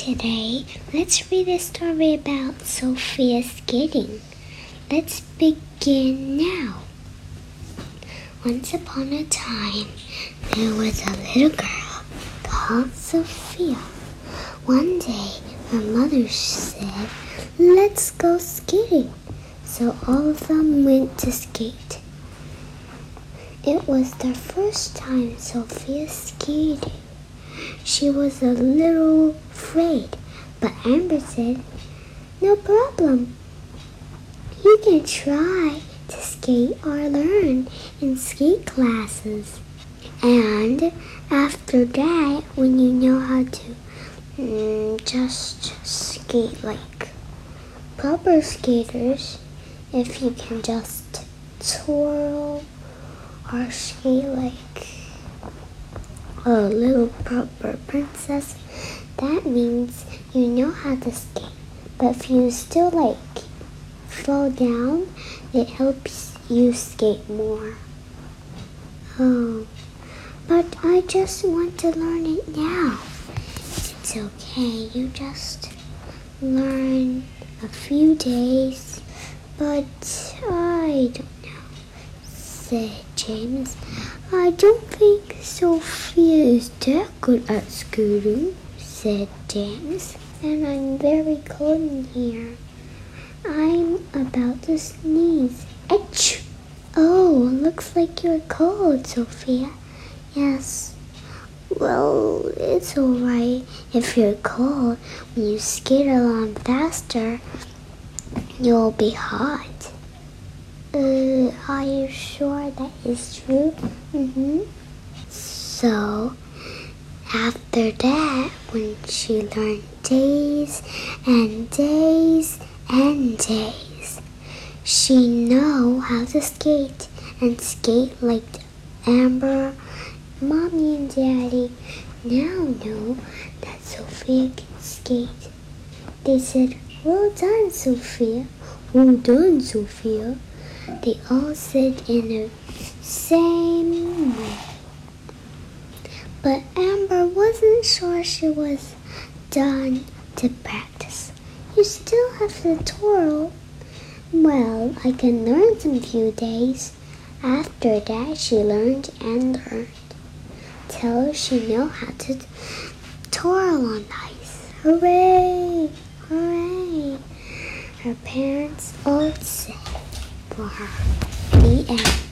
Today, let's read a story about Sophia skating. Let's begin now. Once upon a time, there was a little girl called Sophia. One day, her mother said, Let's go skating. So all of them went to skate. It was their first time Sophia skated. She was a little afraid, but Amber said, No problem. You can try to skate or learn in skate classes. And after that, when you know how to mm, just skate like proper skaters, if you can just twirl or skate like a little proper princess, that means you know how to skate. But if you still like fall down, it helps you skate more. Oh, but I just want to learn it now. It's okay, you just learn a few days, but I don't know, said James. I don't think Sophia is that good at skating, said James. And I'm very cold in here. I'm about to sneeze. Etch! Oh, looks like you're cold, Sophia. Yes. Well, it's alright if you're cold. When you skate along faster, you'll be hot. Uh, are you sure that is true? Mm-hmm. So, after that, when she learned days and days and days, she know how to skate and skate like Amber, Mommy and Daddy now know that Sophia can skate. They said, well done, Sophia. Well done, Sophia. They all said in the same way. But Amber wasn't sure she was done to practice. You still have to twirl. Well, I can learn some few days. After that, she learned and learned till she knew how to twirl on ice. Hooray! Hooray! Her parents all said for her. The end.